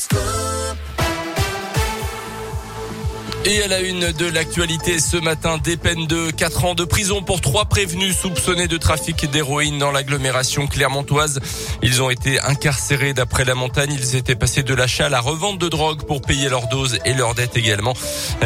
school. Et à la une de l'actualité ce matin, des peines de 4 ans de prison pour trois prévenus soupçonnés de trafic d'héroïne dans l'agglomération clermontoise. Ils ont été incarcérés d'après la montagne. Ils étaient passés de l'achat à la revente de drogue pour payer leurs doses et leurs dettes également.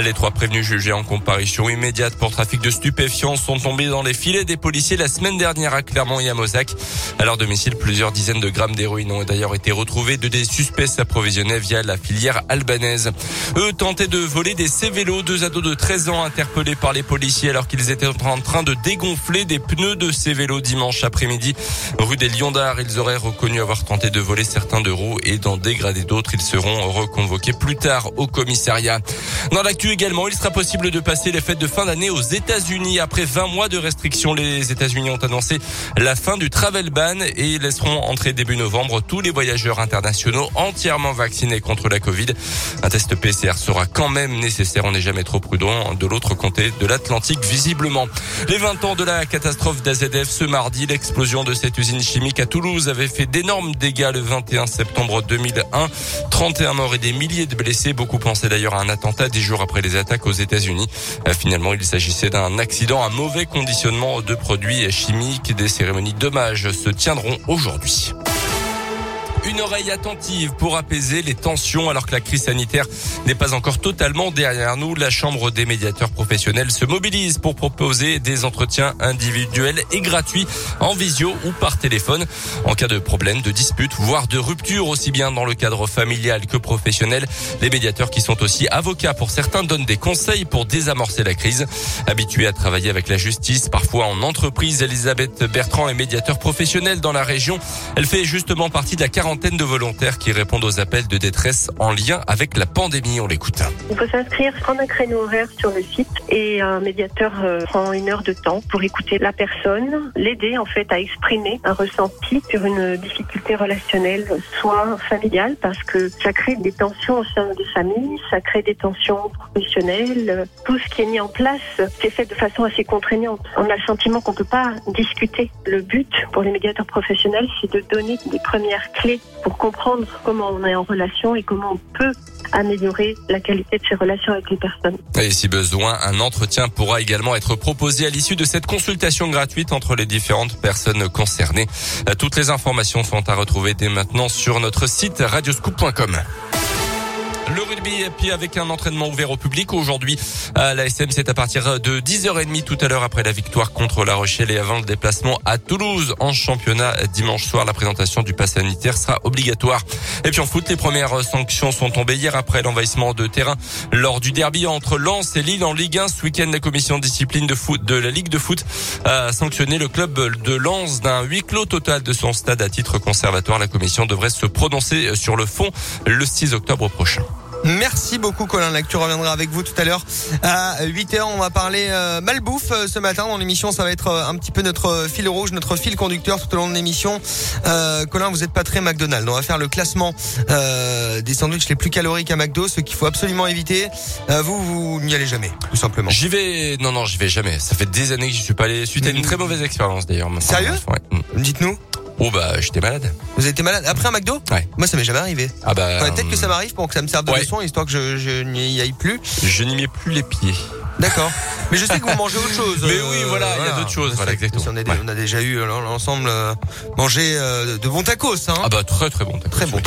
Les trois prévenus jugés en comparution immédiate pour trafic de stupéfiants sont tombés dans les filets des policiers la semaine dernière à Clermont et à Mozac. À leur domicile, plusieurs dizaines de grammes d'héroïne ont d'ailleurs été retrouvés de des suspects s'approvisionnaient via la filière albanaise. Eux tentaient de voler des ces vélos, deux ados de 13 ans interpellés par les policiers alors qu'ils étaient en train de dégonfler des pneus de ces vélos dimanche après-midi. Rue des Lions d'Art, ils auraient reconnu avoir tenté de voler certains de roues et d'en dégrader d'autres. Ils seront reconvoqués plus tard au commissariat. Dans l'actu également, il sera possible de passer les fêtes de fin d'année aux États-Unis. Après 20 mois de restrictions, les États-Unis ont annoncé la fin du travel ban et laisseront entrer début novembre tous les voyageurs internationaux entièrement vaccinés contre la Covid. Un test PCR sera quand même nécessaire on n'est jamais trop prudent de l'autre côté de l'Atlantique visiblement. Les 20 ans de la catastrophe d'AZF ce mardi, l'explosion de cette usine chimique à Toulouse avait fait d'énormes dégâts le 21 septembre 2001. 31 morts et des milliers de blessés. Beaucoup pensaient d'ailleurs à un attentat dix jours après les attaques aux États-Unis. Euh, finalement, il s'agissait d'un accident, un mauvais conditionnement de produits chimiques. Des cérémonies d'hommage se tiendront aujourd'hui. Une oreille attentive pour apaiser les tensions alors que la crise sanitaire n'est pas encore totalement derrière nous. La Chambre des médiateurs professionnels se mobilise pour proposer des entretiens individuels et gratuits en visio ou par téléphone en cas de problème, de dispute, voire de rupture aussi bien dans le cadre familial que professionnel. Les médiateurs qui sont aussi avocats pour certains donnent des conseils pour désamorcer la crise. Habituée à travailler avec la justice, parfois en entreprise, Elisabeth Bertrand est médiateur professionnel dans la région. Elle fait justement partie de la 40 de volontaires qui répondent aux appels de détresse en lien avec la pandémie. On l'écoute. Il faut s'inscrire, prendre un créneau horaire sur le site et un médiateur euh, prend une heure de temps pour écouter la personne, l'aider en fait à exprimer un ressenti sur une difficulté relationnelle, soit familiale, parce que ça crée des tensions au sein des familles, ça crée des tensions professionnelles. Tout ce qui est mis en place, c'est fait de façon assez contraignante. On a le sentiment qu'on peut pas discuter. Le but pour les médiateurs professionnels, c'est de donner des premières clés pour comprendre comment on est en relation et comment on peut améliorer la qualité de ses relations avec les personnes. Et si besoin, un entretien pourra également être proposé à l'issue de cette consultation gratuite entre les différentes personnes concernées. Toutes les informations sont à retrouver dès maintenant sur notre site radioscoop.com. Le rugby, et puis avec un entraînement ouvert au public aujourd'hui la SM, c'est à partir de 10h30 tout à l'heure après la victoire contre La Rochelle et avant le déplacement à Toulouse en championnat dimanche soir. La présentation du pass sanitaire sera obligatoire. Et puis en foot, les premières sanctions sont tombées hier après l'envahissement de terrain lors du derby entre Lens et Lille en Ligue 1. Ce week-end, la commission discipline de foot de la Ligue de foot a sanctionné le club de Lens d'un huis clos total de son stade à titre conservatoire. La commission devrait se prononcer sur le fond le 6 octobre prochain. Merci beaucoup Colin Lac. reviendras avec vous tout à l'heure à 8h. On va parler euh, malbouffe euh, ce matin dans l'émission. Ça va être euh, un petit peu notre fil rouge, notre fil conducteur tout au long de l'émission. Euh, Colin, vous êtes pas très McDonald's. On va faire le classement euh, des sandwichs les plus caloriques à McDo, ce qu'il faut absolument éviter. vous, vous n'y allez jamais, tout simplement. J'y vais. Non, non, j'y vais jamais. Ça fait des années que j'y suis pas allé. Suite à une très mauvaise expérience d'ailleurs. Sérieux? Ouais. Dites-nous. Oh bah j'étais malade. Vous avez été malade après un McDo Ouais. Moi ça m'est jamais arrivé. Ah bah peut-être que ça m'arrive pour que ça me serve de leçon histoire que je, je n'y aille plus. Je n'y mets plus les pieds. D'accord. Mais je sais que vous mangez autre chose. Mais oui, voilà, il y a d'autres choses. Voilà, exactement. On a, déjà eu l'ensemble euh, manger euh, de bons tacos. Hein. Ah bah très très bon. Très bon.